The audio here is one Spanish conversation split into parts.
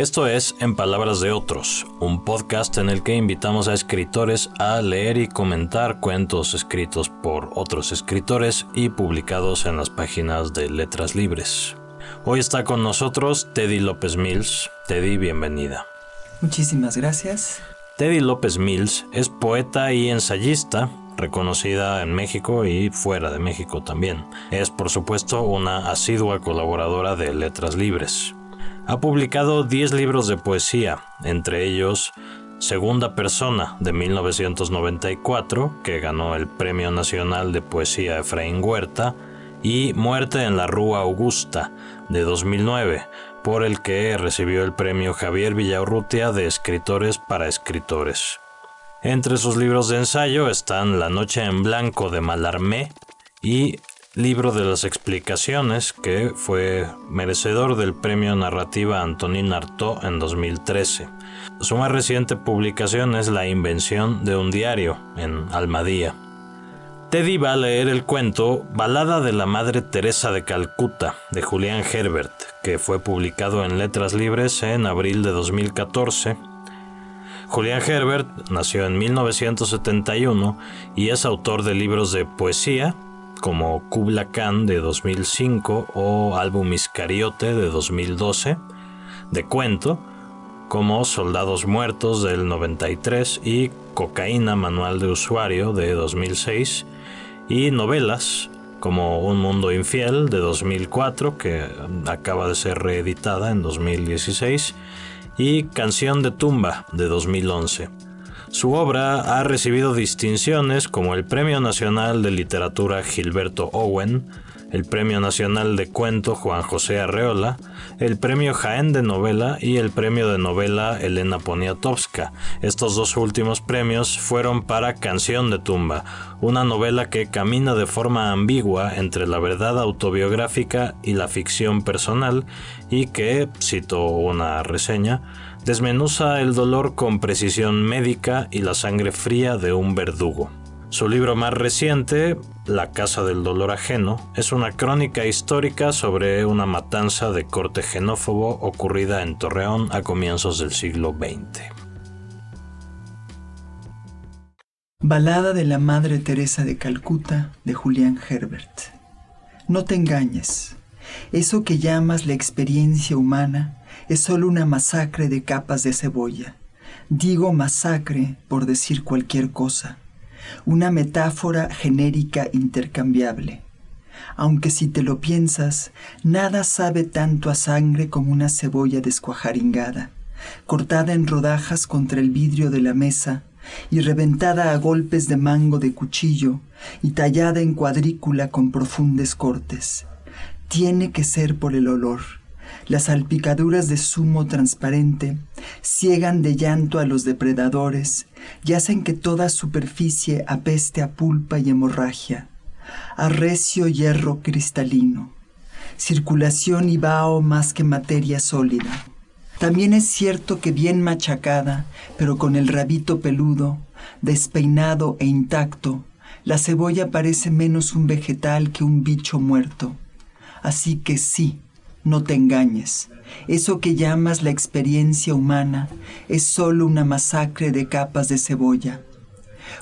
Esto es En Palabras de Otros, un podcast en el que invitamos a escritores a leer y comentar cuentos escritos por otros escritores y publicados en las páginas de Letras Libres. Hoy está con nosotros Teddy López Mills. Teddy, bienvenida. Muchísimas gracias. Teddy López Mills es poeta y ensayista, reconocida en México y fuera de México también. Es, por supuesto, una asidua colaboradora de Letras Libres. Ha publicado 10 libros de poesía, entre ellos Segunda Persona de 1994, que ganó el Premio Nacional de Poesía Efraín Huerta, y Muerte en la Rúa Augusta de 2009, por el que recibió el premio Javier Villaurrutia de Escritores para Escritores. Entre sus libros de ensayo están La Noche en Blanco de Malarmé y libro de las explicaciones que fue merecedor del premio narrativa Antonín Artaud en 2013. Su más reciente publicación es La invención de un diario en Almadía. Teddy va a leer el cuento Balada de la Madre Teresa de Calcuta de Julián Herbert, que fue publicado en Letras Libres en abril de 2014. Julián Herbert nació en 1971 y es autor de libros de poesía, como Kubla Khan de 2005 o Álbum Iscariote de 2012, de cuento, como Soldados Muertos del 93 y Cocaína Manual de Usuario de 2006, y novelas como Un Mundo Infiel de 2004, que acaba de ser reeditada en 2016, y Canción de Tumba de 2011. Su obra ha recibido distinciones como el Premio Nacional de Literatura Gilberto Owen, el Premio Nacional de Cuento Juan José Arreola, el Premio Jaén de Novela y el Premio de Novela Elena Poniatowska. Estos dos últimos premios fueron para Canción de Tumba, una novela que camina de forma ambigua entre la verdad autobiográfica y la ficción personal y que, cito una reseña, desmenuza el dolor con precisión médica y la sangre fría de un verdugo. Su libro más reciente, La Casa del Dolor Ajeno, es una crónica histórica sobre una matanza de corte xenófobo ocurrida en Torreón a comienzos del siglo XX. Balada de la Madre Teresa de Calcuta de Julián Herbert. No te engañes. Eso que llamas la experiencia humana es solo una masacre de capas de cebolla. Digo masacre por decir cualquier cosa. Una metáfora genérica intercambiable. Aunque si te lo piensas, nada sabe tanto a sangre como una cebolla descuajaringada, cortada en rodajas contra el vidrio de la mesa y reventada a golpes de mango de cuchillo y tallada en cuadrícula con profundos cortes. Tiene que ser por el olor las salpicaduras de zumo transparente ciegan de llanto a los depredadores y hacen que toda superficie apeste a pulpa y hemorragia, a recio hierro cristalino, circulación y vaho más que materia sólida. También es cierto que bien machacada, pero con el rabito peludo, despeinado e intacto, la cebolla parece menos un vegetal que un bicho muerto. Así que sí, no te engañes. Eso que llamas la experiencia humana es solo una masacre de capas de cebolla.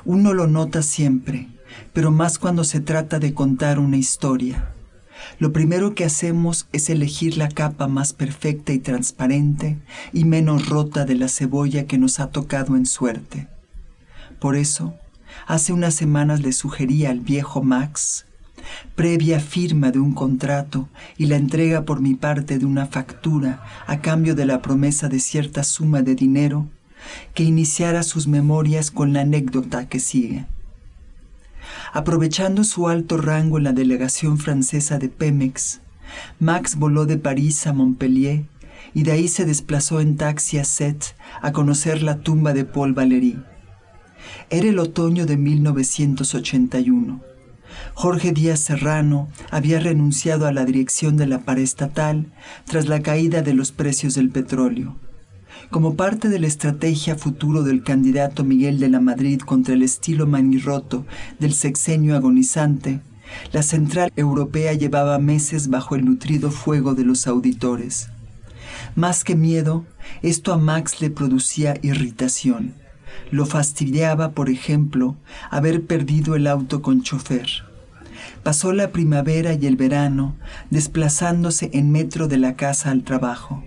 Uno lo nota siempre, pero más cuando se trata de contar una historia. Lo primero que hacemos es elegir la capa más perfecta y transparente y menos rota de la cebolla que nos ha tocado en suerte. Por eso, hace unas semanas le sugerí al viejo Max previa firma de un contrato y la entrega por mi parte de una factura a cambio de la promesa de cierta suma de dinero, que iniciara sus memorias con la anécdota que sigue. Aprovechando su alto rango en la delegación francesa de Pemex, Max voló de París a Montpellier y de ahí se desplazó en taxi a Sète a conocer la tumba de Paul Valéry. Era el otoño de 1981. Jorge Díaz Serrano había renunciado a la dirección de la paraestatal tras la caída de los precios del petróleo. Como parte de la estrategia futuro del candidato Miguel de la Madrid contra el estilo manirroto del sexenio agonizante, la central europea llevaba meses bajo el nutrido fuego de los auditores. Más que miedo, esto a Max le producía irritación. Lo fastidiaba, por ejemplo, haber perdido el auto con chofer. Pasó la primavera y el verano desplazándose en metro de la casa al trabajo.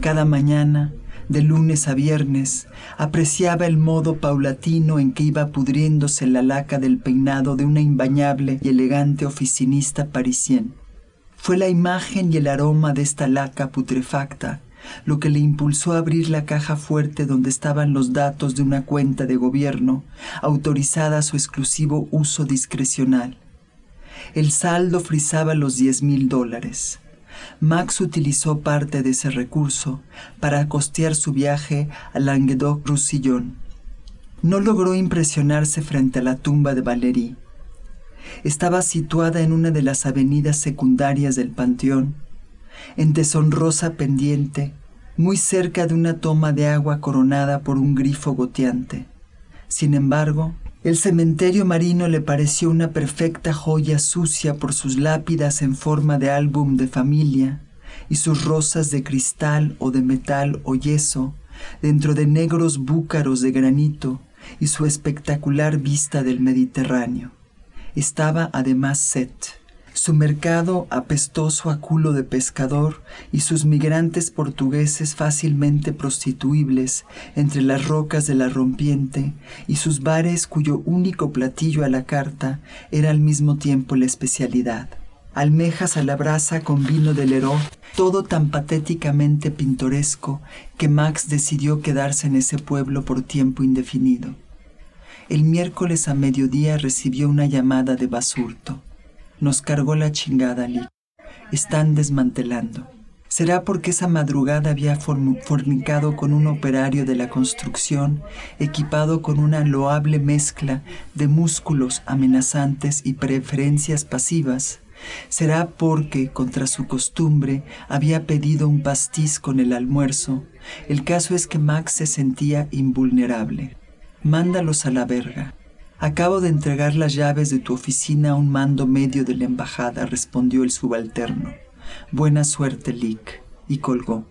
Cada mañana, de lunes a viernes, apreciaba el modo paulatino en que iba pudriéndose la laca del peinado de una imbañable y elegante oficinista parisien. Fue la imagen y el aroma de esta laca putrefacta lo que le impulsó a abrir la caja fuerte donde estaban los datos de una cuenta de gobierno autorizada a su exclusivo uso discrecional. El saldo frisaba los diez mil dólares. Max utilizó parte de ese recurso para costear su viaje a Languedoc-Roussillon. No logró impresionarse frente a la tumba de Valéry. Estaba situada en una de las avenidas secundarias del panteón, en deshonrosa pendiente, muy cerca de una toma de agua coronada por un grifo goteante. Sin embargo, el cementerio marino le pareció una perfecta joya sucia por sus lápidas en forma de álbum de familia y sus rosas de cristal o de metal o yeso dentro de negros búcaros de granito y su espectacular vista del Mediterráneo. Estaba además Set su mercado apestoso a culo de pescador y sus migrantes portugueses fácilmente prostituibles entre las rocas de la rompiente y sus bares cuyo único platillo a la carta era al mismo tiempo la especialidad. Almejas a la brasa con vino de Leró, todo tan patéticamente pintoresco que Max decidió quedarse en ese pueblo por tiempo indefinido. El miércoles a mediodía recibió una llamada de Basurto. Nos cargó la chingada, Lee. Están desmantelando. ¿Será porque esa madrugada había fornicado con un operario de la construcción equipado con una loable mezcla de músculos amenazantes y preferencias pasivas? ¿Será porque, contra su costumbre, había pedido un pastiz con el almuerzo? El caso es que Max se sentía invulnerable. Mándalos a la verga. Acabo de entregar las llaves de tu oficina a un mando medio de la embajada, respondió el subalterno. Buena suerte, Lick. Y colgó.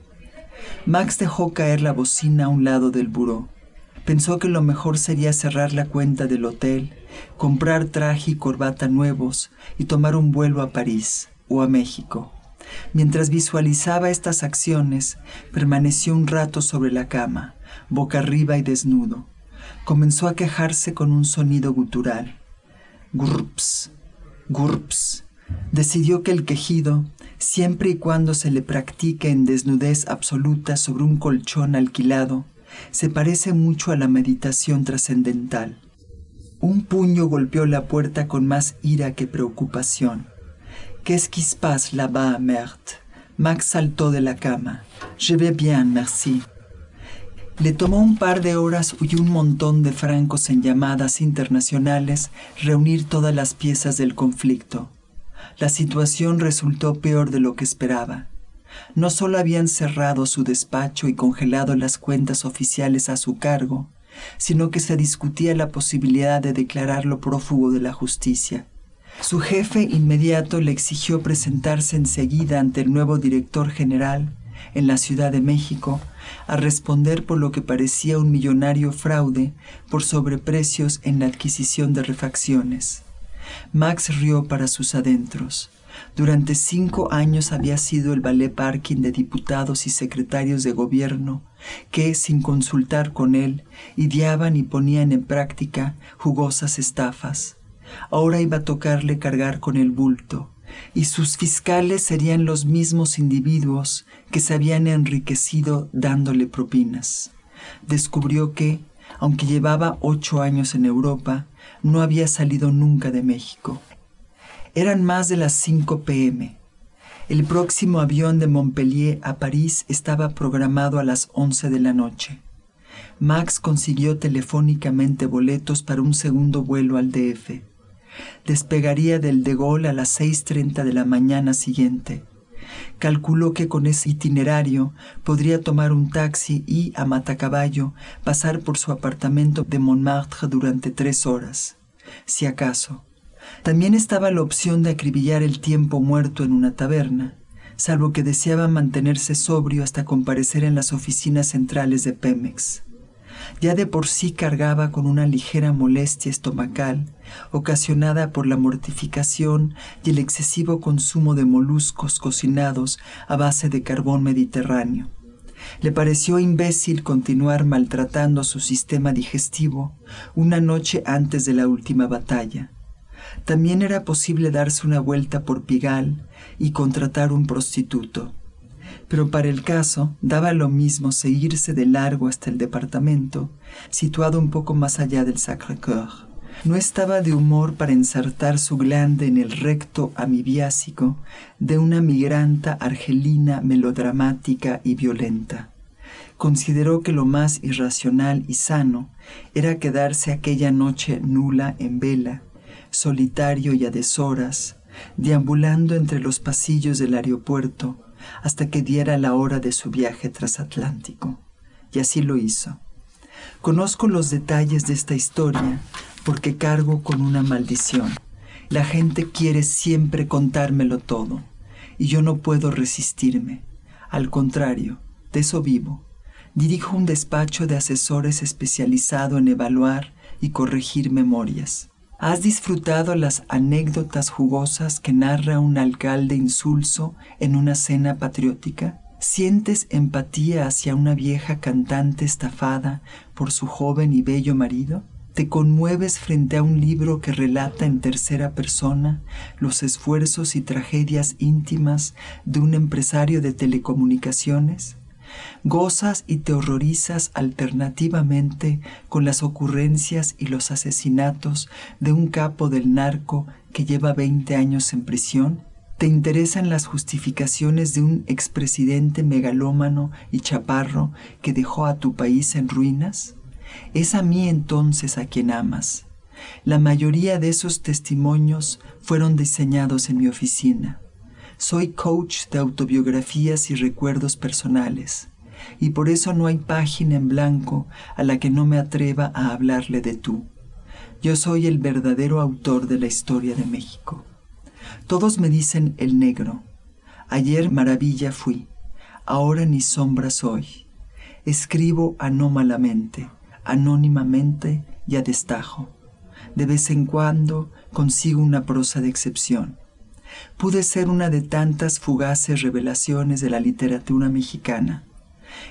Max dejó caer la bocina a un lado del buró. Pensó que lo mejor sería cerrar la cuenta del hotel, comprar traje y corbata nuevos y tomar un vuelo a París o a México. Mientras visualizaba estas acciones, permaneció un rato sobre la cama, boca arriba y desnudo comenzó a quejarse con un sonido gutural. Gurps, gurps. Decidió que el quejido, siempre y cuando se le practique en desnudez absoluta sobre un colchón alquilado, se parece mucho a la meditación trascendental. Un puño golpeó la puerta con más ira que preocupación. Qu'est-ce qui se passe là-bas, merde? Max saltó de la cama. Je vais bien, merci. Le tomó un par de horas y un montón de francos en llamadas internacionales reunir todas las piezas del conflicto. La situación resultó peor de lo que esperaba. No solo habían cerrado su despacho y congelado las cuentas oficiales a su cargo, sino que se discutía la posibilidad de declararlo prófugo de la justicia. Su jefe inmediato le exigió presentarse enseguida ante el nuevo director general en la Ciudad de México a responder por lo que parecía un millonario fraude por sobreprecios en la adquisición de refacciones. Max rió para sus adentros. Durante cinco años había sido el ballet parking de diputados y secretarios de gobierno que, sin consultar con él, ideaban y ponían en práctica jugosas estafas. Ahora iba a tocarle cargar con el bulto, y sus fiscales serían los mismos individuos que se habían enriquecido dándole propinas. Descubrió que, aunque llevaba ocho años en Europa, no había salido nunca de México. Eran más de las 5 pm. El próximo avión de Montpellier a París estaba programado a las 11 de la noche. Max consiguió telefónicamente boletos para un segundo vuelo al DF. Despegaría del de Gaulle a las 6.30 de la mañana siguiente. Calculó que con ese itinerario podría tomar un taxi y, a matacaballo, pasar por su apartamento de Montmartre durante tres horas, si acaso. También estaba la opción de acribillar el tiempo muerto en una taberna. salvo que deseaba mantenerse sobrio hasta comparecer en las oficinas centrales de Pemex. Ya de por sí cargaba con una ligera molestia estomacal, ocasionada por la mortificación y el excesivo consumo de moluscos cocinados a base de carbón mediterráneo. Le pareció imbécil continuar maltratando su sistema digestivo una noche antes de la última batalla. También era posible darse una vuelta por Pigal y contratar un prostituto. Pero para el caso daba lo mismo seguirse de largo hasta el departamento, situado un poco más allá del Sacré-Cœur. No estaba de humor para ensartar su glande en el recto amibiásico de una migranta argelina melodramática y violenta. Consideró que lo más irracional y sano era quedarse aquella noche nula en vela, solitario y a deshoras, deambulando entre los pasillos del aeropuerto hasta que diera la hora de su viaje transatlántico. Y así lo hizo. Conozco los detalles de esta historia porque cargo con una maldición. La gente quiere siempre contármelo todo y yo no puedo resistirme. Al contrario, de eso vivo. Dirijo un despacho de asesores especializado en evaluar y corregir memorias. ¿Has disfrutado las anécdotas jugosas que narra un alcalde insulso en una cena patriótica? ¿Sientes empatía hacia una vieja cantante estafada por su joven y bello marido? ¿Te conmueves frente a un libro que relata en tercera persona los esfuerzos y tragedias íntimas de un empresario de telecomunicaciones? Gozas y te horrorizas alternativamente con las ocurrencias y los asesinatos de un capo del narco que lleva 20 años en prisión. ¿Te interesan las justificaciones de un expresidente megalómano y chaparro que dejó a tu país en ruinas? Es a mí entonces a quien amas. La mayoría de esos testimonios fueron diseñados en mi oficina. Soy coach de autobiografías y recuerdos personales, y por eso no hay página en blanco a la que no me atreva a hablarle de tú. Yo soy el verdadero autor de la historia de México. Todos me dicen el negro. Ayer maravilla fui, ahora ni sombra soy. Escribo anómalamente, anónimamente y a destajo. De vez en cuando consigo una prosa de excepción pude ser una de tantas fugaces revelaciones de la literatura mexicana.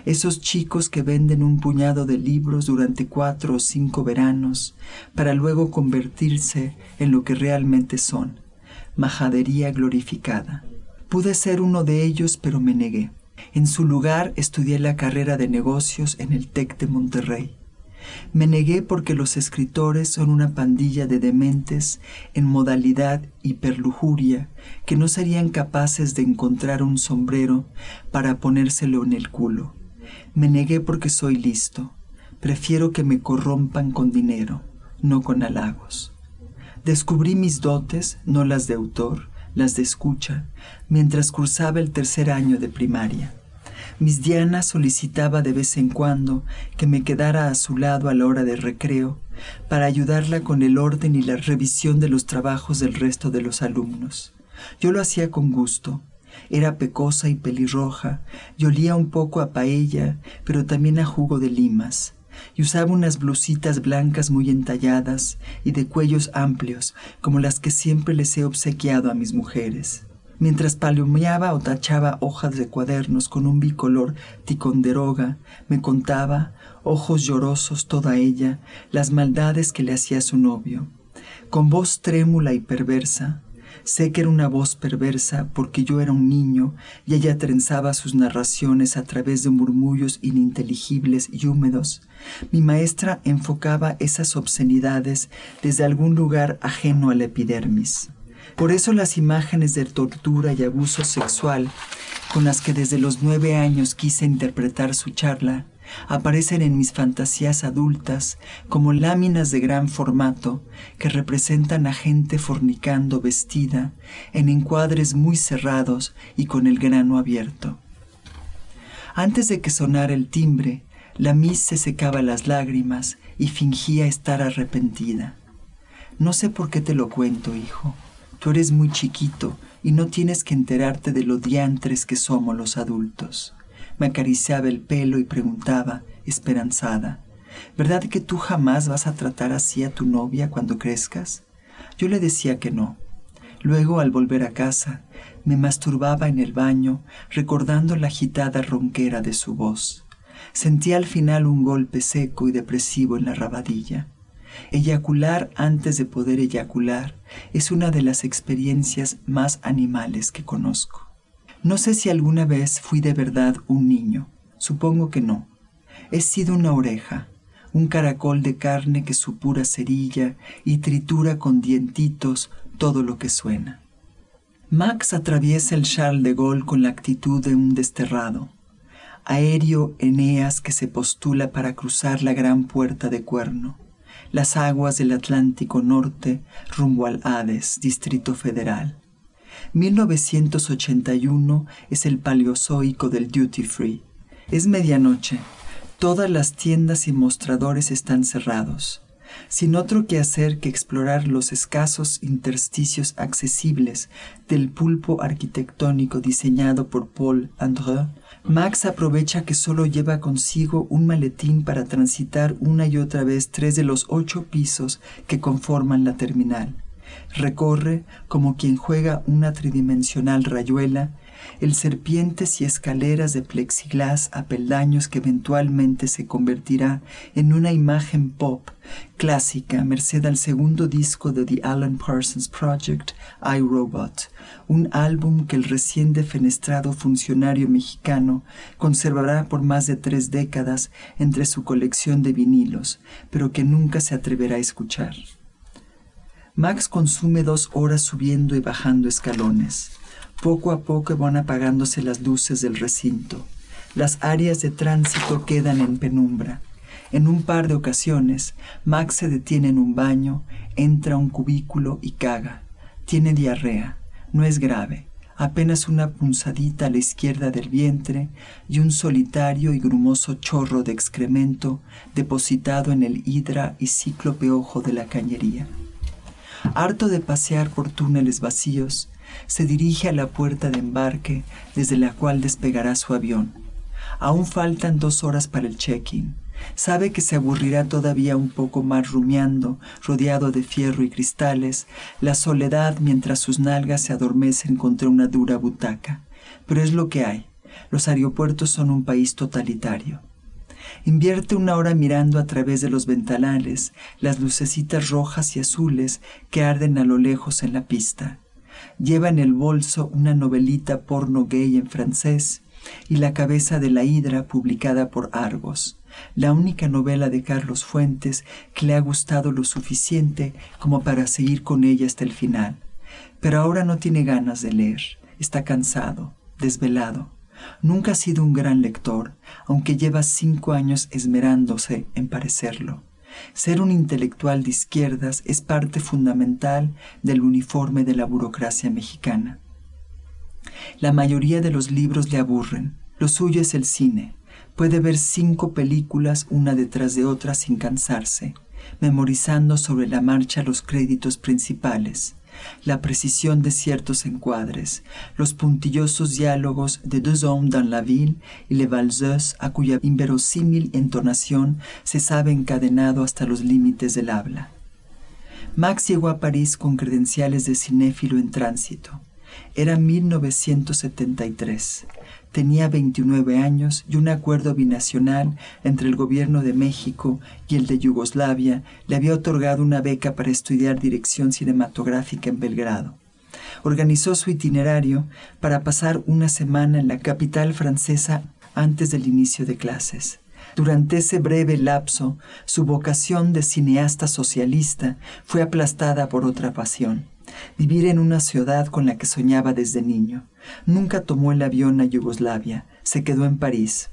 Esos chicos que venden un puñado de libros durante cuatro o cinco veranos para luego convertirse en lo que realmente son, majadería glorificada. Pude ser uno de ellos, pero me negué. En su lugar estudié la carrera de negocios en el TEC de Monterrey. Me negué porque los escritores son una pandilla de dementes en modalidad hiperlujuria que no serían capaces de encontrar un sombrero para ponérselo en el culo. Me negué porque soy listo. Prefiero que me corrompan con dinero, no con halagos. Descubrí mis dotes, no las de autor, las de escucha, mientras cursaba el tercer año de primaria. Miss Diana solicitaba de vez en cuando que me quedara a su lado a la hora de recreo para ayudarla con el orden y la revisión de los trabajos del resto de los alumnos. Yo lo hacía con gusto. Era pecosa y pelirroja, y olía un poco a paella, pero también a jugo de limas, y usaba unas blusitas blancas muy entalladas y de cuellos amplios, como las que siempre les he obsequiado a mis mujeres. Mientras palomeaba o tachaba hojas de cuadernos con un bicolor ticonderoga, me contaba, ojos llorosos toda ella, las maldades que le hacía su novio. Con voz trémula y perversa, sé que era una voz perversa porque yo era un niño y ella trenzaba sus narraciones a través de murmullos ininteligibles y húmedos. Mi maestra enfocaba esas obscenidades desde algún lugar ajeno a la epidermis. Por eso las imágenes de tortura y abuso sexual con las que desde los nueve años quise interpretar su charla aparecen en mis fantasías adultas como láminas de gran formato que representan a gente fornicando vestida en encuadres muy cerrados y con el grano abierto. Antes de que sonara el timbre, la Miss se secaba las lágrimas y fingía estar arrepentida. No sé por qué te lo cuento, hijo. Tú eres muy chiquito y no tienes que enterarte de lo diantres que somos los adultos. Me acariciaba el pelo y preguntaba, esperanzada, ¿verdad que tú jamás vas a tratar así a tu novia cuando crezcas? Yo le decía que no. Luego, al volver a casa, me masturbaba en el baño, recordando la agitada ronquera de su voz. Sentí al final un golpe seco y depresivo en la rabadilla. Eyacular antes de poder eyacular es una de las experiencias más animales que conozco. No sé si alguna vez fui de verdad un niño, supongo que no. He sido una oreja, un caracol de carne que supura cerilla y tritura con dientitos todo lo que suena. Max atraviesa el Charles de Gaulle con la actitud de un desterrado, aéreo Eneas que se postula para cruzar la gran puerta de cuerno, las aguas del Atlántico Norte rumbo al Hades, Distrito Federal. 1981 es el paleozoico del duty free. Es medianoche. Todas las tiendas y mostradores están cerrados sin otro que hacer que explorar los escasos intersticios accesibles del pulpo arquitectónico diseñado por Paul Andreu, Max aprovecha que solo lleva consigo un maletín para transitar una y otra vez tres de los ocho pisos que conforman la terminal. Recorre, como quien juega una tridimensional rayuela, el serpientes y escaleras de plexiglas a peldaños que eventualmente se convertirá en una imagen pop clásica merced al segundo disco de The Alan Parsons Project, iRobot, un álbum que el recién defenestrado funcionario mexicano conservará por más de tres décadas entre su colección de vinilos, pero que nunca se atreverá a escuchar. Max consume dos horas subiendo y bajando escalones. Poco a poco van apagándose las luces del recinto. Las áreas de tránsito quedan en penumbra. En un par de ocasiones, Max se detiene en un baño, entra a un cubículo y caga. Tiene diarrea. No es grave. Apenas una punzadita a la izquierda del vientre y un solitario y grumoso chorro de excremento depositado en el hidra y cíclope ojo de la cañería. Harto de pasear por túneles vacíos, se dirige a la puerta de embarque desde la cual despegará su avión. Aún faltan dos horas para el check-in. Sabe que se aburrirá todavía un poco más rumiando, rodeado de fierro y cristales, la soledad mientras sus nalgas se adormecen contra una dura butaca. Pero es lo que hay. Los aeropuertos son un país totalitario. Invierte una hora mirando a través de los ventanales las lucecitas rojas y azules que arden a lo lejos en la pista. Lleva en el bolso una novelita porno gay en francés y La cabeza de la hidra publicada por Argos, la única novela de Carlos Fuentes que le ha gustado lo suficiente como para seguir con ella hasta el final. Pero ahora no tiene ganas de leer, está cansado, desvelado. Nunca ha sido un gran lector, aunque lleva cinco años esmerándose en parecerlo. Ser un intelectual de izquierdas es parte fundamental del uniforme de la burocracia mexicana. La mayoría de los libros le aburren. Lo suyo es el cine. Puede ver cinco películas una detrás de otra sin cansarse, memorizando sobre la marcha los créditos principales la precisión de ciertos encuadres, los puntillosos diálogos de Deux hommes dans la ville y Le Valseuse a cuya inverosímil entonación se sabe encadenado hasta los límites del habla. Max llegó a París con credenciales de cinéfilo en tránsito. Era 1973. Tenía 29 años y un acuerdo binacional entre el gobierno de México y el de Yugoslavia le había otorgado una beca para estudiar dirección cinematográfica en Belgrado. Organizó su itinerario para pasar una semana en la capital francesa antes del inicio de clases. Durante ese breve lapso, su vocación de cineasta socialista fue aplastada por otra pasión vivir en una ciudad con la que soñaba desde niño. Nunca tomó el avión a Yugoslavia, se quedó en París.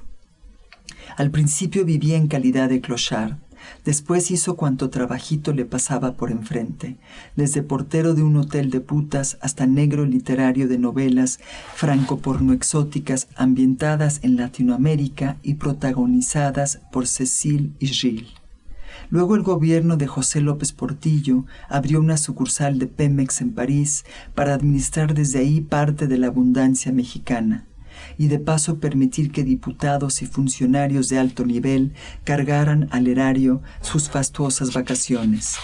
Al principio vivía en calidad de clochard, después hizo cuanto trabajito le pasaba por enfrente, desde portero de un hotel de putas hasta negro literario de novelas franco-porno exóticas ambientadas en Latinoamérica y protagonizadas por Cecil y Gilles. Luego el gobierno de José López Portillo abrió una sucursal de Pemex en París para administrar desde ahí parte de la abundancia mexicana y de paso permitir que diputados y funcionarios de alto nivel cargaran al erario sus fastuosas vacaciones.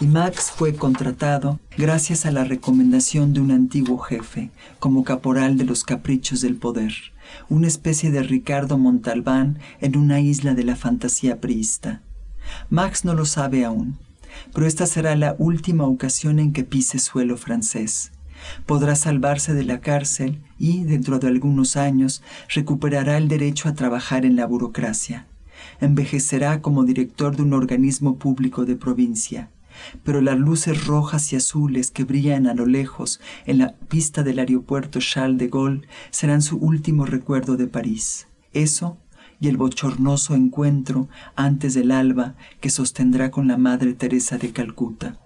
Y Max fue contratado gracias a la recomendación de un antiguo jefe, como caporal de los caprichos del poder, una especie de Ricardo Montalbán en una isla de la fantasía priista. Max no lo sabe aún, pero esta será la última ocasión en que pise suelo francés. Podrá salvarse de la cárcel y, dentro de algunos años, recuperará el derecho a trabajar en la burocracia. Envejecerá como director de un organismo público de provincia. Pero las luces rojas y azules que brillan a lo lejos en la pista del aeropuerto Charles de Gaulle serán su último recuerdo de París. Eso y el bochornoso encuentro antes del alba que sostendrá con la Madre Teresa de Calcuta.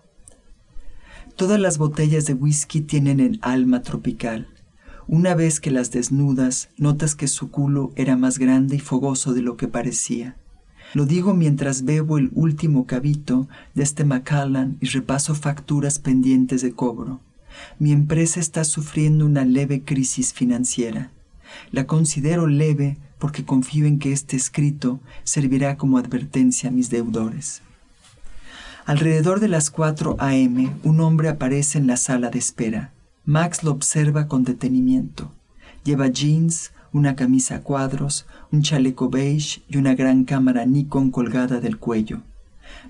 Todas las botellas de whisky tienen el alma tropical. Una vez que las desnudas, notas que su culo era más grande y fogoso de lo que parecía. Lo digo mientras bebo el último cabito de este Macallan y repaso facturas pendientes de cobro. Mi empresa está sufriendo una leve crisis financiera. La considero leve porque confío en que este escrito servirá como advertencia a mis deudores. Alrededor de las 4 a.m., un hombre aparece en la sala de espera. Max lo observa con detenimiento. Lleva jeans, una camisa a cuadros, un chaleco beige y una gran cámara Nikon colgada del cuello.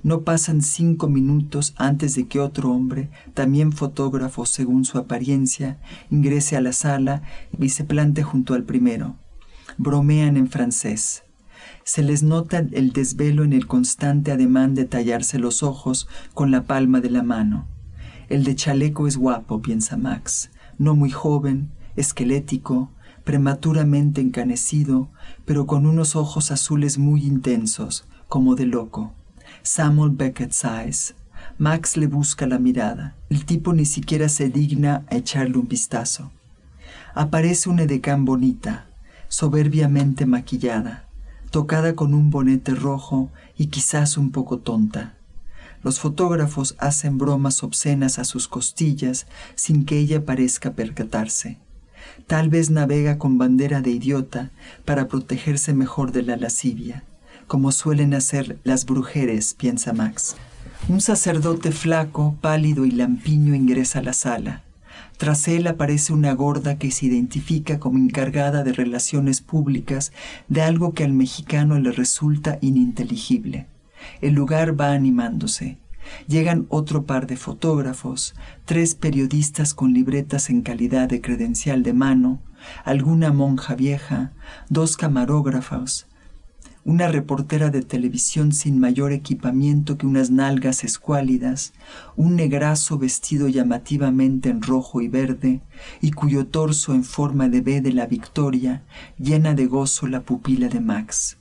No pasan cinco minutos antes de que otro hombre, también fotógrafo según su apariencia, ingrese a la sala y se plante junto al primero. Bromean en francés. Se les nota el desvelo en el constante ademán de tallarse los ojos con la palma de la mano. El de chaleco es guapo, piensa Max, no muy joven, esquelético, prematuramente encanecido, pero con unos ojos azules muy intensos, como de loco. Samuel Beckett Size. Max le busca la mirada. El tipo ni siquiera se digna a echarle un vistazo. Aparece una edecán bonita, soberbiamente maquillada tocada con un bonete rojo y quizás un poco tonta. Los fotógrafos hacen bromas obscenas a sus costillas sin que ella parezca percatarse. Tal vez navega con bandera de idiota para protegerse mejor de la lascivia, como suelen hacer las brujeres, piensa Max. Un sacerdote flaco, pálido y lampiño ingresa a la sala. Tras él aparece una gorda que se identifica como encargada de relaciones públicas de algo que al mexicano le resulta ininteligible. El lugar va animándose. Llegan otro par de fotógrafos, tres periodistas con libretas en calidad de credencial de mano, alguna monja vieja, dos camarógrafos, una reportera de televisión sin mayor equipamiento que unas nalgas escuálidas, un negrazo vestido llamativamente en rojo y verde, y cuyo torso en forma de B de la victoria llena de gozo la pupila de Max.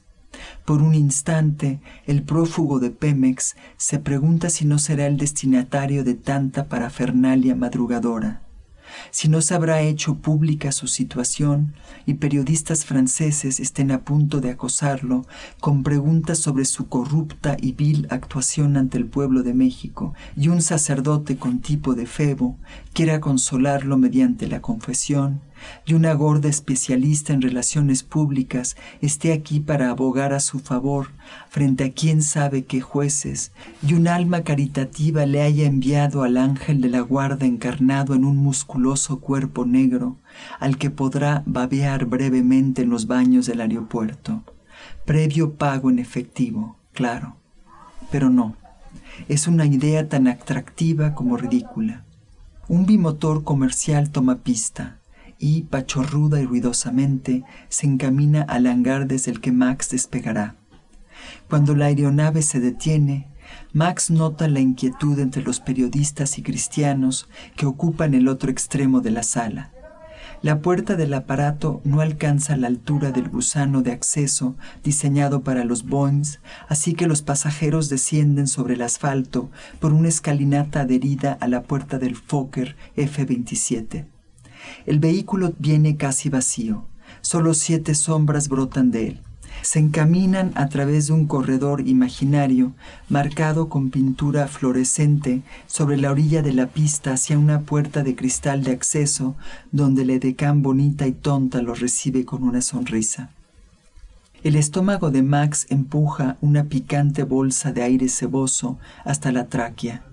Por un instante, el prófugo de Pemex se pregunta si no será el destinatario de tanta parafernalia madrugadora si no se habrá hecho pública su situación y periodistas franceses estén a punto de acosarlo con preguntas sobre su corrupta y vil actuación ante el pueblo de México, y un sacerdote con tipo de febo quiera consolarlo mediante la confesión, y una gorda especialista en relaciones públicas esté aquí para abogar a su favor frente a quién sabe qué jueces, y un alma caritativa le haya enviado al ángel de la guarda encarnado en un musculoso cuerpo negro, al que podrá babear brevemente en los baños del aeropuerto. Previo pago en efectivo, claro. Pero no, es una idea tan atractiva como ridícula. Un bimotor comercial toma pista y, pachorruda y ruidosamente, se encamina al hangar desde el que Max despegará. Cuando la aeronave se detiene, Max nota la inquietud entre los periodistas y cristianos que ocupan el otro extremo de la sala. La puerta del aparato no alcanza la altura del gusano de acceso diseñado para los Boeings, así que los pasajeros descienden sobre el asfalto por una escalinata adherida a la puerta del Fokker F-27. El vehículo viene casi vacío. Solo siete sombras brotan de él. Se encaminan a través de un corredor imaginario marcado con pintura fluorescente sobre la orilla de la pista hacia una puerta de cristal de acceso donde la edecán bonita y tonta los recibe con una sonrisa. El estómago de Max empuja una picante bolsa de aire ceboso hasta la tráquea.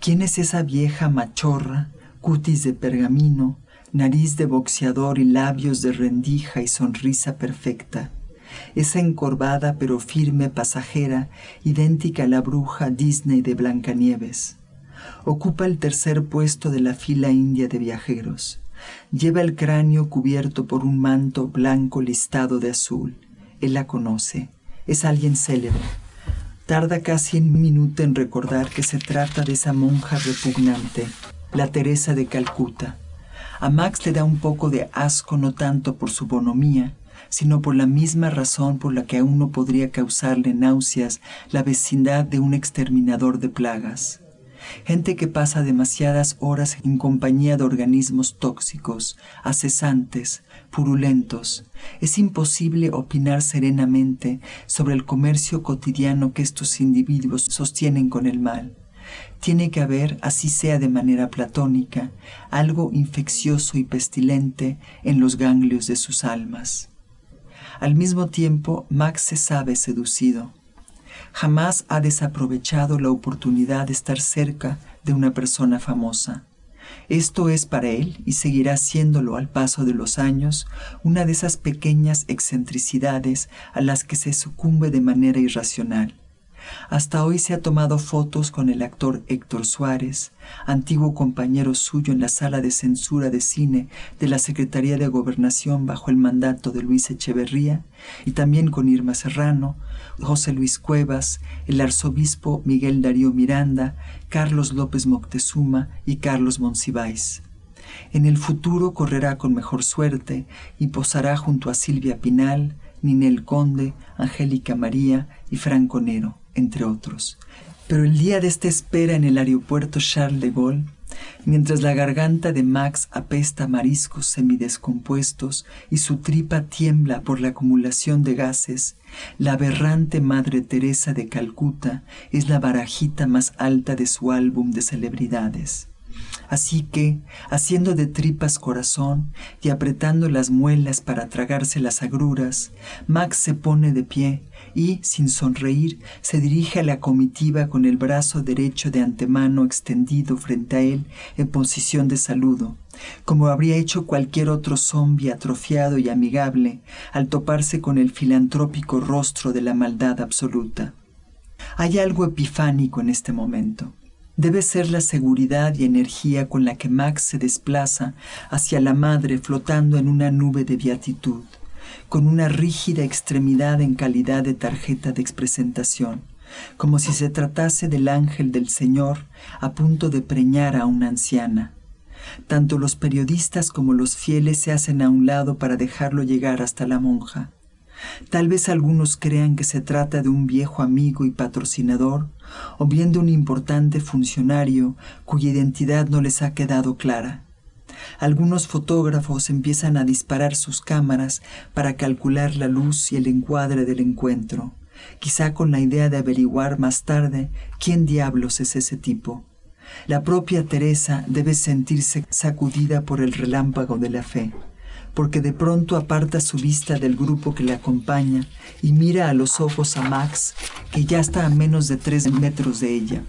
¿Quién es esa vieja machorra, cutis de pergamino, nariz de boxeador y labios de rendija y sonrisa perfecta? Esa encorvada pero firme pasajera, idéntica a la bruja Disney de Blancanieves. Ocupa el tercer puesto de la fila india de viajeros. Lleva el cráneo cubierto por un manto blanco listado de azul. Él la conoce. Es alguien célebre. Tarda casi un minuto en recordar que se trata de esa monja repugnante, la Teresa de Calcuta. A Max le da un poco de asco no tanto por su bonomía, sino por la misma razón por la que a uno podría causarle náuseas la vecindad de un exterminador de plagas. Gente que pasa demasiadas horas en compañía de organismos tóxicos, acesantes, purulentos. Es imposible opinar serenamente sobre el comercio cotidiano que estos individuos sostienen con el mal. Tiene que haber, así sea de manera platónica, algo infeccioso y pestilente en los ganglios de sus almas. Al mismo tiempo, Max se sabe seducido. Jamás ha desaprovechado la oportunidad de estar cerca de una persona famosa. Esto es para él, y seguirá siéndolo al paso de los años, una de esas pequeñas excentricidades a las que se sucumbe de manera irracional. Hasta hoy se ha tomado fotos con el actor Héctor Suárez, antiguo compañero suyo en la sala de censura de cine de la Secretaría de Gobernación bajo el mandato de Luis Echeverría, y también con Irma Serrano, José Luis Cuevas, el arzobispo Miguel Darío Miranda, Carlos López Moctezuma y Carlos Monsiváis. En el futuro correrá con mejor suerte y posará junto a Silvia Pinal, Ninel Conde, Angélica María y Franco Nero entre otros. Pero el día de esta espera en el aeropuerto Charles de Gaulle, mientras la garganta de Max apesta mariscos semidescompuestos y su tripa tiembla por la acumulación de gases, la aberrante Madre Teresa de Calcuta es la barajita más alta de su álbum de celebridades. Así que, haciendo de tripas corazón y apretando las muelas para tragarse las agruras, Max se pone de pie y, sin sonreír, se dirige a la comitiva con el brazo derecho de antemano extendido frente a él en posición de saludo, como habría hecho cualquier otro zombi atrofiado y amigable al toparse con el filantrópico rostro de la maldad absoluta. Hay algo epifánico en este momento. Debe ser la seguridad y energía con la que Max se desplaza hacia la madre flotando en una nube de beatitud, con una rígida extremidad en calidad de tarjeta de expresentación, como si se tratase del ángel del Señor a punto de preñar a una anciana. Tanto los periodistas como los fieles se hacen a un lado para dejarlo llegar hasta la monja. Tal vez algunos crean que se trata de un viejo amigo y patrocinador, o bien de un importante funcionario cuya identidad no les ha quedado clara. Algunos fotógrafos empiezan a disparar sus cámaras para calcular la luz y el encuadre del encuentro, quizá con la idea de averiguar más tarde quién diablos es ese tipo. La propia Teresa debe sentirse sacudida por el relámpago de la fe porque de pronto aparta su vista del grupo que le acompaña y mira a los ojos a Max, que ya está a menos de tres metros de ella.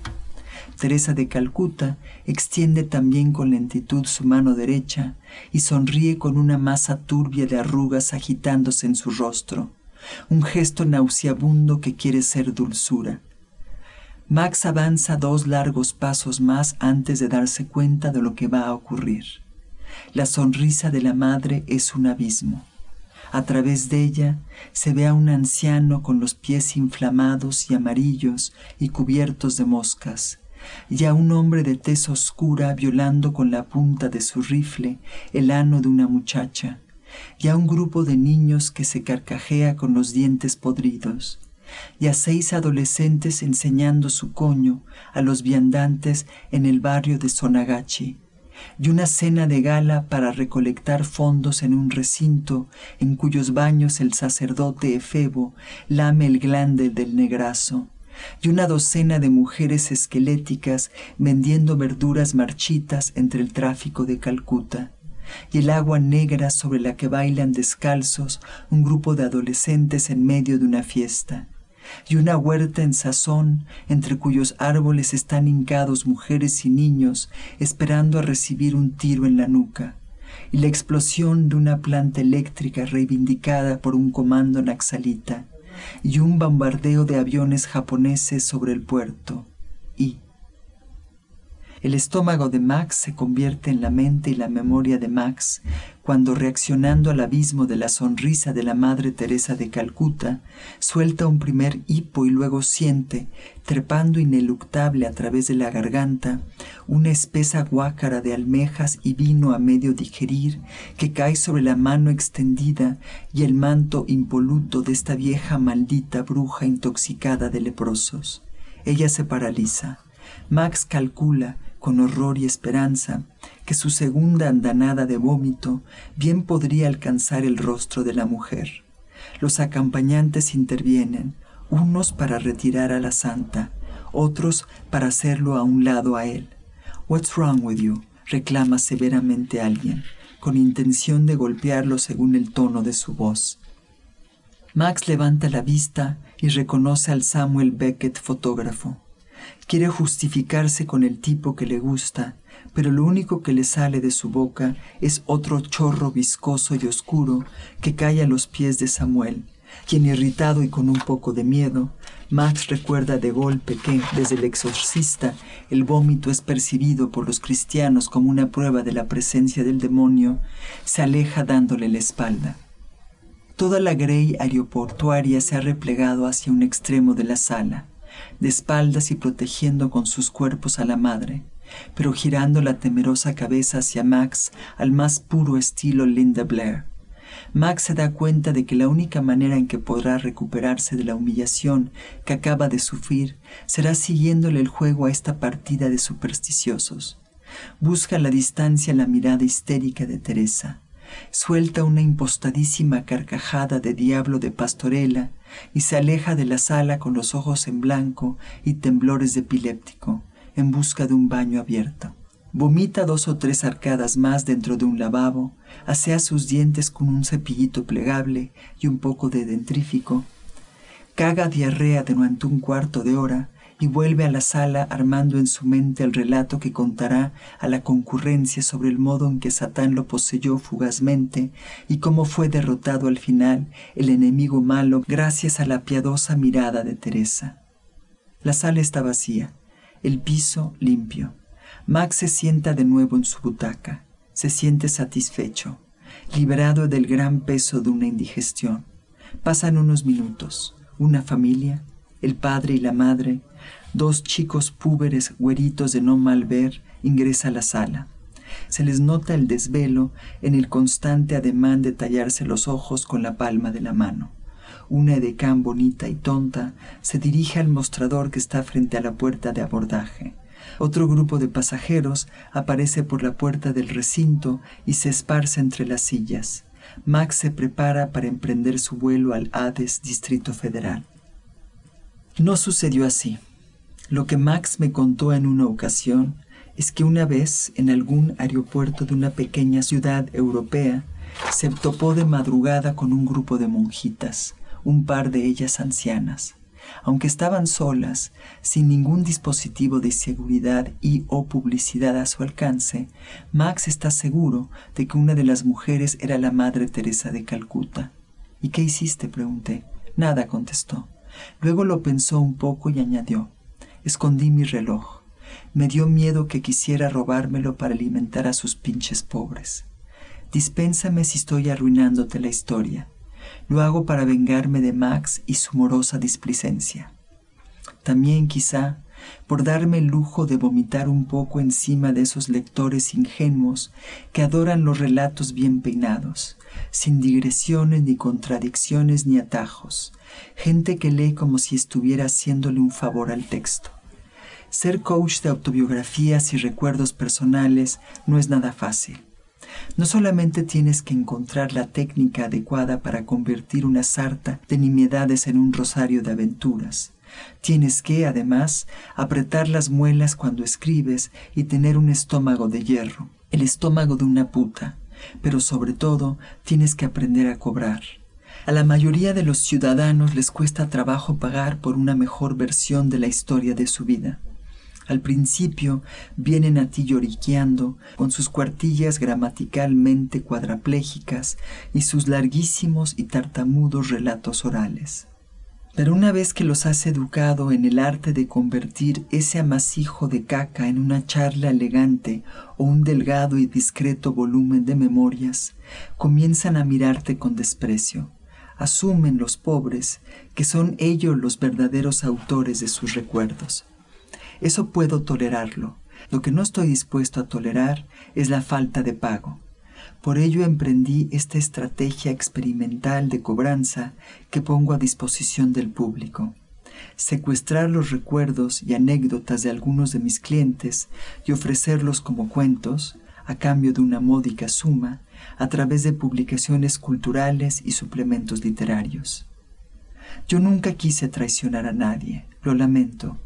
Teresa de Calcuta extiende también con lentitud su mano derecha y sonríe con una masa turbia de arrugas agitándose en su rostro, un gesto nauseabundo que quiere ser dulzura. Max avanza dos largos pasos más antes de darse cuenta de lo que va a ocurrir. La sonrisa de la madre es un abismo. A través de ella se ve a un anciano con los pies inflamados y amarillos y cubiertos de moscas, y a un hombre de tez oscura violando con la punta de su rifle el ano de una muchacha, y a un grupo de niños que se carcajea con los dientes podridos, y a seis adolescentes enseñando su coño a los viandantes en el barrio de Sonagachi, y una cena de gala para recolectar fondos en un recinto en cuyos baños el sacerdote Efebo lame el glande del negrazo, y una docena de mujeres esqueléticas vendiendo verduras marchitas entre el tráfico de Calcuta, y el agua negra sobre la que bailan descalzos un grupo de adolescentes en medio de una fiesta, y una huerta en sazón entre cuyos árboles están hincados mujeres y niños esperando a recibir un tiro en la nuca, y la explosión de una planta eléctrica reivindicada por un comando naxalita, y un bombardeo de aviones japoneses sobre el puerto, y el estómago de Max se convierte en la mente y la memoria de Max cuando reaccionando al abismo de la sonrisa de la Madre Teresa de Calcuta, suelta un primer hipo y luego siente, trepando ineluctable a través de la garganta, una espesa guácara de almejas y vino a medio digerir que cae sobre la mano extendida y el manto impoluto de esta vieja maldita bruja intoxicada de leprosos. Ella se paraliza. Max calcula con horror y esperanza que su segunda andanada de vómito bien podría alcanzar el rostro de la mujer. Los acompañantes intervienen, unos para retirar a la santa, otros para hacerlo a un lado a él. What's wrong with you? reclama severamente alguien, con intención de golpearlo según el tono de su voz. Max levanta la vista y reconoce al Samuel Beckett fotógrafo. Quiere justificarse con el tipo que le gusta, pero lo único que le sale de su boca es otro chorro viscoso y oscuro que cae a los pies de Samuel, quien irritado y con un poco de miedo, Max recuerda de golpe que, desde el exorcista, el vómito es percibido por los cristianos como una prueba de la presencia del demonio, se aleja dándole la espalda. Toda la grey aeroportuaria se ha replegado hacia un extremo de la sala de espaldas y protegiendo con sus cuerpos a la madre, pero girando la temerosa cabeza hacia Max al más puro estilo Linda Blair. Max se da cuenta de que la única manera en que podrá recuperarse de la humillación que acaba de sufrir será siguiéndole el juego a esta partida de supersticiosos. Busca a la distancia la mirada histérica de Teresa suelta una impostadísima carcajada de diablo de pastorela y se aleja de la sala con los ojos en blanco y temblores de epiléptico, en busca de un baño abierto. Vomita dos o tres arcadas más dentro de un lavabo, asea sus dientes con un cepillito plegable y un poco de dentrífico, caga diarrea durante un cuarto de hora y vuelve a la sala armando en su mente el relato que contará a la concurrencia sobre el modo en que Satán lo poseyó fugazmente y cómo fue derrotado al final el enemigo malo gracias a la piadosa mirada de Teresa. La sala está vacía, el piso limpio. Max se sienta de nuevo en su butaca, se siente satisfecho, liberado del gran peso de una indigestión. Pasan unos minutos, una familia, el padre y la madre, Dos chicos púberes, güeritos de no mal ver, ingresa a la sala. Se les nota el desvelo en el constante ademán de tallarse los ojos con la palma de la mano. Una edecán bonita y tonta se dirige al mostrador que está frente a la puerta de abordaje. Otro grupo de pasajeros aparece por la puerta del recinto y se esparce entre las sillas. Max se prepara para emprender su vuelo al Hades, Distrito Federal. No sucedió así. Lo que Max me contó en una ocasión es que una vez en algún aeropuerto de una pequeña ciudad europea se topó de madrugada con un grupo de monjitas, un par de ellas ancianas. Aunque estaban solas, sin ningún dispositivo de seguridad y o publicidad a su alcance, Max está seguro de que una de las mujeres era la Madre Teresa de Calcuta. ¿Y qué hiciste? pregunté. Nada, contestó. Luego lo pensó un poco y añadió escondí mi reloj. Me dio miedo que quisiera robármelo para alimentar a sus pinches pobres. Dispénsame si estoy arruinándote la historia. Lo hago para vengarme de Max y su morosa displicencia. También quizá por darme el lujo de vomitar un poco encima de esos lectores ingenuos que adoran los relatos bien peinados, sin digresiones ni contradicciones ni atajos, gente que lee como si estuviera haciéndole un favor al texto Ser coach de autobiografías y recuerdos personales no es nada fácil. No solamente tienes que encontrar la técnica adecuada para convertir una sarta de nimiedades en un rosario de aventuras, tienes que, además, apretar las muelas cuando escribes y tener un estómago de hierro, el estómago de una puta, pero sobre todo tienes que aprender a cobrar. A la mayoría de los ciudadanos les cuesta trabajo pagar por una mejor versión de la historia de su vida. Al principio vienen a ti lloriqueando con sus cuartillas gramaticalmente cuadraplégicas y sus larguísimos y tartamudos relatos orales. Pero una vez que los has educado en el arte de convertir ese amasijo de caca en una charla elegante o un delgado y discreto volumen de memorias, comienzan a mirarte con desprecio. Asumen los pobres que son ellos los verdaderos autores de sus recuerdos. Eso puedo tolerarlo. Lo que no estoy dispuesto a tolerar es la falta de pago. Por ello emprendí esta estrategia experimental de cobranza que pongo a disposición del público. Secuestrar los recuerdos y anécdotas de algunos de mis clientes y ofrecerlos como cuentos, a cambio de una módica suma, a través de publicaciones culturales y suplementos literarios. Yo nunca quise traicionar a nadie, lo lamento,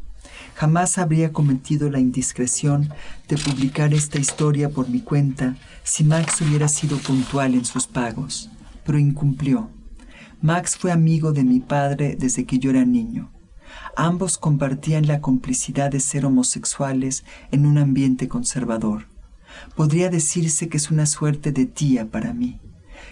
Jamás habría cometido la indiscreción de publicar esta historia por mi cuenta si Max hubiera sido puntual en sus pagos, pero incumplió. Max fue amigo de mi padre desde que yo era niño. Ambos compartían la complicidad de ser homosexuales en un ambiente conservador. Podría decirse que es una suerte de tía para mí.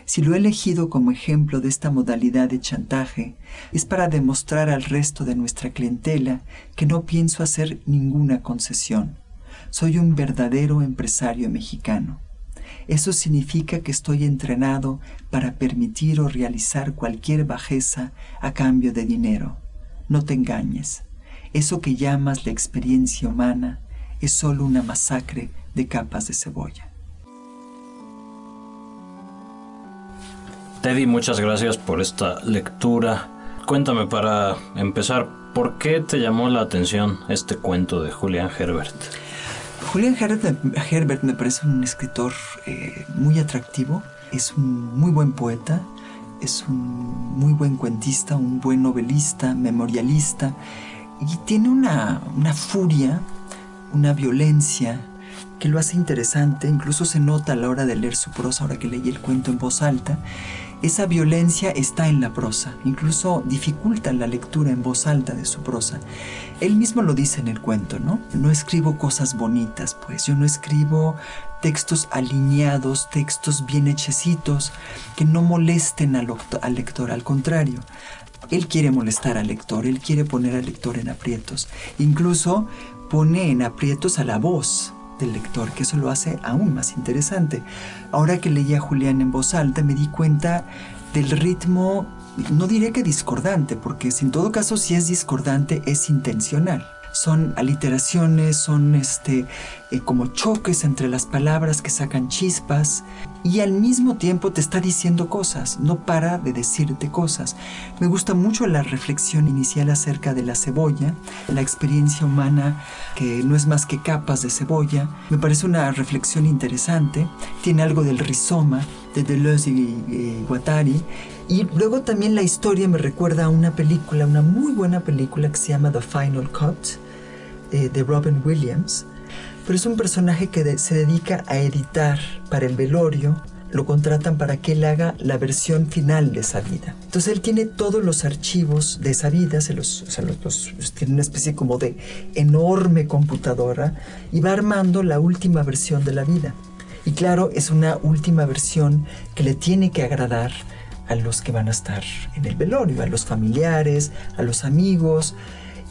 Si lo he elegido como ejemplo de esta modalidad de chantaje, es para demostrar al resto de nuestra clientela que no pienso hacer ninguna concesión. Soy un verdadero empresario mexicano. Eso significa que estoy entrenado para permitir o realizar cualquier bajeza a cambio de dinero. No te engañes. Eso que llamas la experiencia humana es solo una masacre de capas de cebolla. Teddy, muchas gracias por esta lectura. Cuéntame para empezar, ¿por qué te llamó la atención este cuento de Julian Herbert? Julian Herbert, me parece un escritor eh, muy atractivo, es un muy buen poeta, es un muy buen cuentista, un buen novelista, memorialista, y tiene una, una furia, una violencia que lo hace interesante, incluso se nota a la hora de leer su prosa, ahora que leí el cuento en voz alta, esa violencia está en la prosa, incluso dificulta la lectura en voz alta de su prosa. Él mismo lo dice en el cuento, ¿no? No escribo cosas bonitas, pues yo no escribo textos alineados, textos bien hechecitos, que no molesten al, al lector, al contrario. Él quiere molestar al lector, él quiere poner al lector en aprietos. Incluso pone en aprietos a la voz, del lector, que eso lo hace aún más interesante. Ahora que leía a Julián en voz alta, me di cuenta del ritmo, no diré que discordante, porque en todo caso si es discordante es intencional son aliteraciones, son este, eh, como choques entre las palabras que sacan chispas y al mismo tiempo te está diciendo cosas, no para de decirte cosas. Me gusta mucho la reflexión inicial acerca de la cebolla, la experiencia humana que no es más que capas de cebolla. Me parece una reflexión interesante, tiene algo del rizoma de Deleuze y Guattari y luego también la historia me recuerda a una película, una muy buena película que se llama The Final Cut eh, de Robin Williams. Pero es un personaje que se dedica a editar para el velorio. Lo contratan para que él haga la versión final de esa vida. Entonces él tiene todos los archivos de esa vida, se los, tiene una especie como de enorme computadora y va armando la última versión de la vida. Y claro, es una última versión que le tiene que agradar a los que van a estar en el velorio, a los familiares, a los amigos.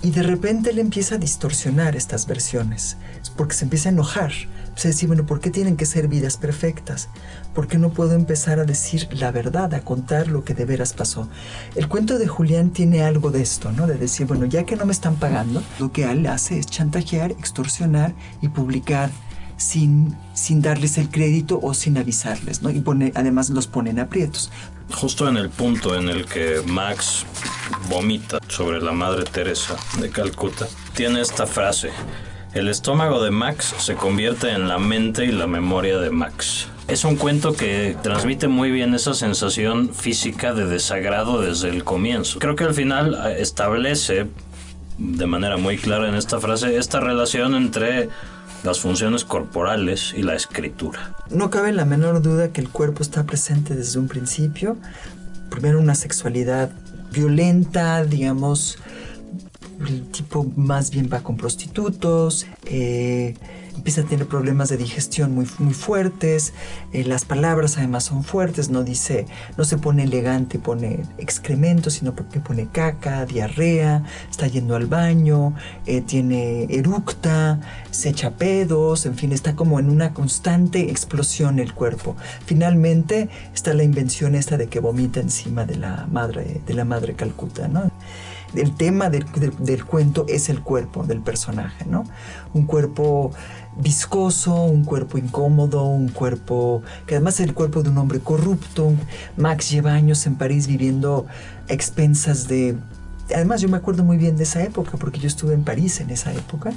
Y de repente él empieza a distorsionar estas versiones, porque se empieza a enojar. Se dice, bueno, ¿por qué tienen que ser vidas perfectas? ¿Por qué no puedo empezar a decir la verdad, a contar lo que de veras pasó? El cuento de Julián tiene algo de esto, ¿no? De decir, bueno, ya que no me están pagando, lo que él hace es chantajear, extorsionar y publicar sin, sin darles el crédito o sin avisarles, ¿no? Y pone, además los pone en aprietos justo en el punto en el que Max vomita sobre la Madre Teresa de Calcuta, tiene esta frase. El estómago de Max se convierte en la mente y la memoria de Max. Es un cuento que transmite muy bien esa sensación física de desagrado desde el comienzo. Creo que al final eh, establece de manera muy clara en esta frase esta relación entre las funciones corporales y la escritura. No cabe la menor duda que el cuerpo está presente desde un principio. Primero una sexualidad violenta, digamos, el tipo más bien va con prostitutos, eh, empieza a tener problemas de digestión muy, muy fuertes, eh, las palabras además son fuertes, no dice, no se pone elegante, pone excremento, sino porque pone caca, diarrea, está yendo al baño, eh, tiene eructa, se echa pedos, en fin, está como en una constante explosión el cuerpo. Finalmente está la invención esta de que vomita encima de la madre, de la madre Calcuta, ¿no? el tema del, cuento es el cuerpo del personaje, ¿no? Un cuerpo viscoso, un cuerpo incómodo, un cuerpo que además es el cuerpo de un hombre corrupto. Max lleva años en París viviendo expensas de... Además yo me acuerdo muy bien de esa época porque yo estuve en París en esa época.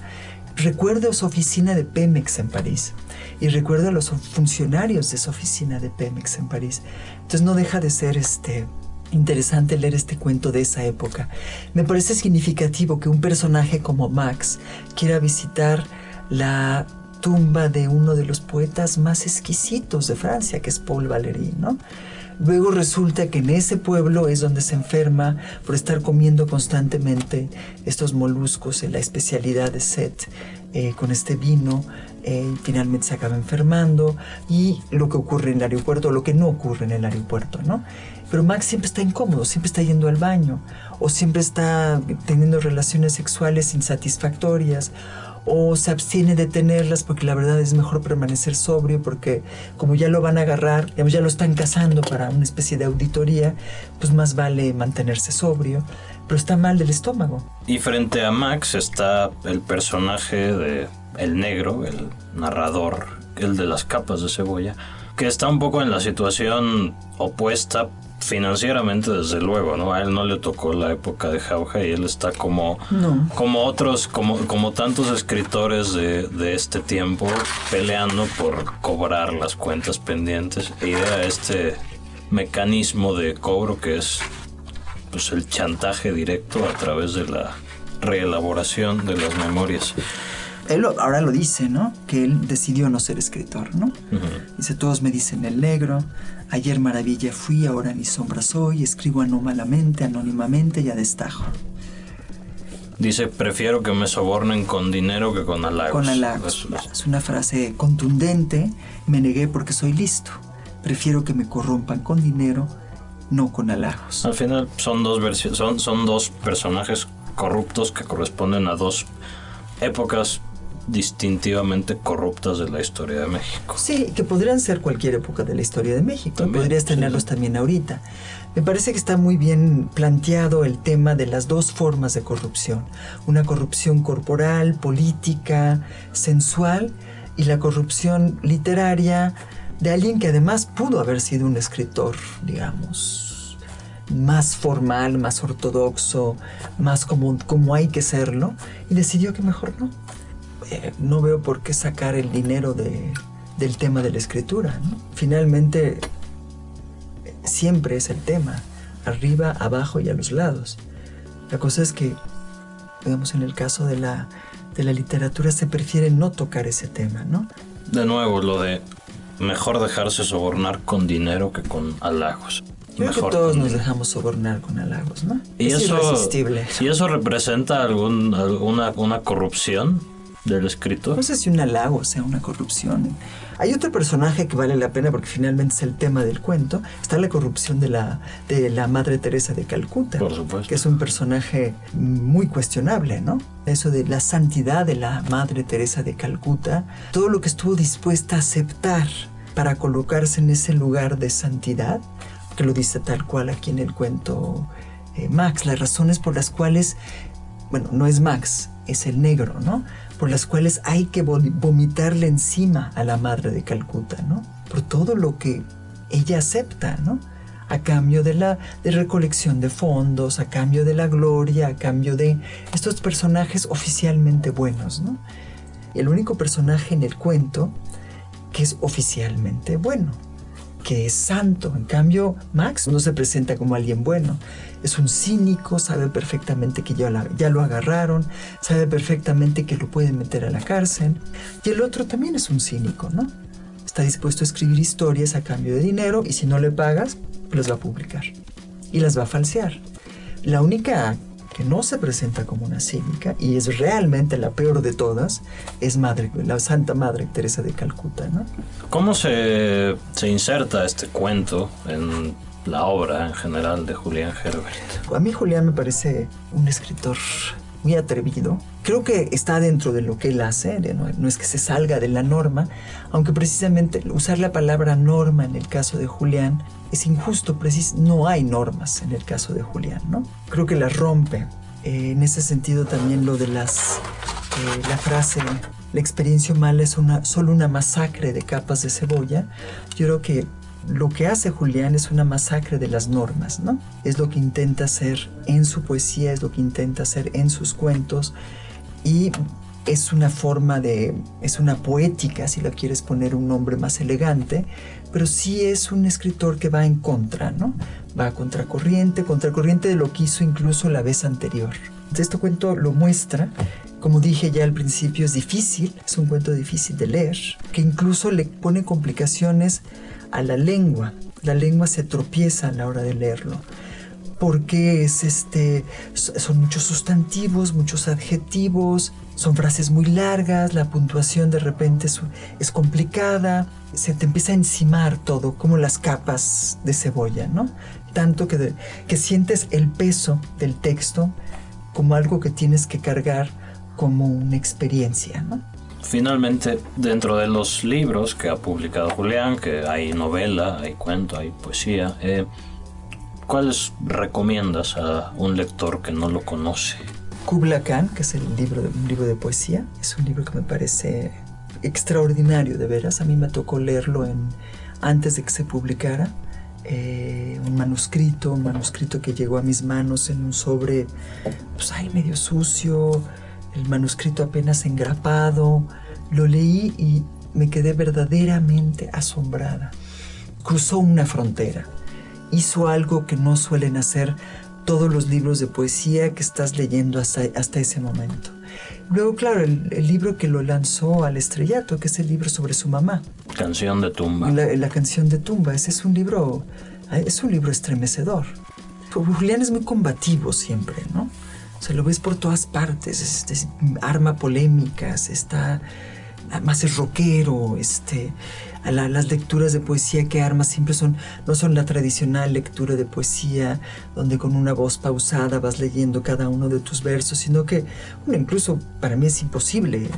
Recuerdo su oficina de Pemex en París y recuerdo a los funcionarios de esa oficina de Pemex en París. Entonces no deja de ser este interesante leer este cuento de esa época. Me parece significativo que un personaje como Max quiera visitar la tumba de uno de los poetas más exquisitos de Francia, que es Paul Valéry, ¿no? Luego resulta que en ese pueblo es donde se enferma por estar comiendo constantemente estos moluscos en la especialidad de Seth eh, con este vino. Eh, finalmente se acaba enfermando y lo que ocurre en el aeropuerto, lo que no ocurre en el aeropuerto, ¿no? Pero Max siempre está incómodo, siempre está yendo al baño, o siempre está teniendo relaciones sexuales insatisfactorias, o se abstiene de tenerlas porque la verdad es mejor permanecer sobrio porque como ya lo van a agarrar, ya lo están cazando para una especie de auditoría, pues más vale mantenerse sobrio, pero está mal del estómago. Y frente a Max está el personaje de el negro, el narrador, el de las capas de cebolla, que está un poco en la situación opuesta financieramente desde luego, ¿no? A él no le tocó la época de Jauja y él está como, como otros, como, como tantos escritores de, de, este tiempo peleando por cobrar las cuentas pendientes e idea este mecanismo de cobro que es pues el chantaje directo a través de la reelaboración de las memorias. Él ahora lo dice, ¿no? Que él decidió no ser escritor, ¿no? Dice, todos me dicen el negro, Ayer maravilla fui, ahora ni sombra soy, escribo anómalamente, anónimamente y a destajo. Dice, prefiero que me sobornen con dinero que con halagos. Con halagos. Es una frase contundente. Me negué porque soy listo. Prefiero que me corrompan con dinero, no con halagos. Al final son dos, son, son dos personajes corruptos que corresponden a dos épocas distintivamente corruptas de la historia de México. Sí, que podrían ser cualquier época de la historia de México. Podrías tenerlos también ahorita. Me parece que está muy bien planteado el tema de las dos formas de corrupción. Una corrupción corporal, política, sensual y la corrupción literaria de alguien que además pudo haber sido un escritor, digamos, más formal, más ortodoxo, más como, como hay que serlo, y decidió que mejor no. Eh, no veo por qué sacar el dinero del tema de la escritura. Finalmente, siempre es el tema, arriba, abajo y a los lados. La cosa es que, digamos, en el caso de la, de la literatura se prefiere no tocar ese tema, ¿no? De nuevo, lo de mejor dejarse sobornar con dinero que con halagos. Creo que todos nos dejamos sobornar con halagos, ¿no? ¿Y es eso, irresistible. ¿Y eso representa algún, alguna una corrupción? Del escritor. No sé si un halago sea una corrupción. Hay otro personaje que vale la pena porque finalmente es el tema del cuento. Está la corrupción de la, de la Madre Teresa de Calcuta. Por supuesto. Que es un personaje muy cuestionable, ¿no? Eso de la santidad de la Madre Teresa de Calcuta. Todo lo que estuvo dispuesta a aceptar para colocarse en ese lugar de santidad, que lo dice tal cual aquí en el cuento eh, Max, las razones por las cuales, bueno, no es Max, es el negro, ¿no? Por las cuales hay que vomitarle encima a la madre de Calcuta, ¿no? Por todo lo que ella acepta, ¿no? a cambio de la recolección de fondos, a cambio de la gloria, a cambio de estos personajes oficialmente buenos, ¿no? El único personaje en el cuento que es oficialmente bueno, que es santo. En cambio, Max no se presenta como alguien bueno. Es un cínico, sabe perfectamente que ya, lo agarraron, sabe perfectamente que lo pueden meter a la cárcel. Y el otro también es un cínico, ¿no? Está dispuesto a escribir historias a cambio de dinero y si no le pagas, las va a publicar. Y las va a falsear. La única que no se presenta como una cínica y es realmente la peor de todas, es Madre, la Santa Madre Teresa de Calcuta. ¿no? ¿Cómo se, se inserta este cuento en la obra en general de Julián Herbert? A mí Julián me parece un escritor muy atrevido. Creo que está dentro de lo que él hace, no, no, es que se salga de la norma, aunque precisamente usar la palabra norma en el caso de Julián es injusto, no hay normas en el caso de Julián, ¿no? Creo que las rompe. Eh, en ese sentido también lo de las, eh, la frase, la experiencia humana es una, solo una masacre de capas de cebolla, yo creo que lo que hace Julián es una masacre de las normas, ¿no? Es lo que intenta hacer en su poesía, es lo que intenta hacer en sus cuentos y es una forma de, es una poética, si la quieres poner un nombre más elegante, pero sí es un escritor que va en contra, ¿no? Va a contracorriente, contracorriente de lo que hizo incluso la vez anterior. Este cuento lo muestra, como dije ya al principio, es difícil, es un cuento difícil de leer, que incluso le pone complicaciones a la lengua. La lengua se tropieza a la hora de leerlo porque es este, son muchos sustantivos, muchos adjetivos, son frases muy largas, la puntuación de repente es, complicada, se te empieza a encimar todo, como las capas de cebolla, ¿no? Tanto que, que sientes el peso del texto como algo que tienes que cargar como una experiencia, ¿no? Finalmente, dentro de los libros que ha publicado Julián, que hay novela, hay cuento, hay poesía, eh, ¿cuáles recomiendas a un lector que no lo conoce? Kubla Khan, que es el libro un libro de poesía, es un libro que me parece extraordinario, de veras. A mí me tocó leerlo en, antes de que se publicara. Eh, un manuscrito, un manuscrito que llegó a mis manos en un sobre, pues ahí medio sucio, el manuscrito apenas engrapado. Lo leí y me quedé verdaderamente asombrada. Cruzó una frontera, hizo algo que no suelen hacer todos los libros de poesía que estás leyendo hasta, hasta ese momento. Luego, claro, el, libro que lo lanzó al estrellato, que es el libro sobre su mamá. Canción de tumba. La, la canción de tumba. Ese es un libro, es un libro estremecedor. Julián es muy combativo siempre, ¿no? Se lo ves por todas partes, arma polémicas, está, además es rockero, este, las lecturas de poesía que arma siempre son, no son la tradicional lectura de poesía, donde con una voz pausada vas leyendo cada uno de tus versos, sino que, bueno, incluso para mí es imposible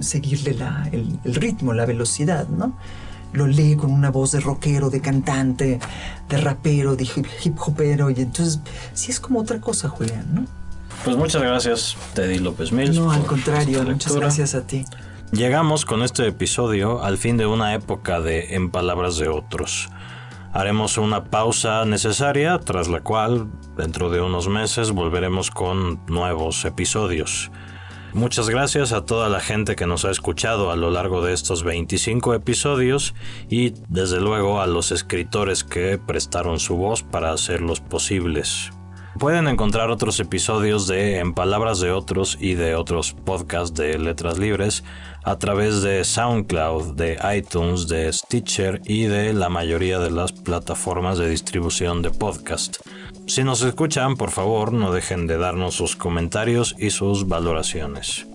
seguirle la, el, el ritmo, la velocidad, ¿no? lo lee con una voz de rockero, de cantante, de rapero, de hip hopero, y entonces sí es como otra cosa, Julián, ¿no? Pues muchas gracias, Teddy López Mills. No, al contrario, muchas gracias a ti. Llegamos con este episodio al fin de una época de En Palabras de Otros. Haremos una pausa necesaria, tras la cual, dentro de unos meses, volveremos con nuevos episodios. Muchas gracias a toda la gente que nos ha escuchado a lo largo de estos 25 episodios y desde luego a los escritores que prestaron su voz para hacerlos posibles. Pueden encontrar otros episodios de En Palabras de Otros y de otros podcasts de Letras Libres a través de SoundCloud, de iTunes, de Stitcher y de la mayoría de las plataformas de distribución de podcast. Si nos escuchan, por favor, no dejen de darnos sus comentarios y sus valoraciones.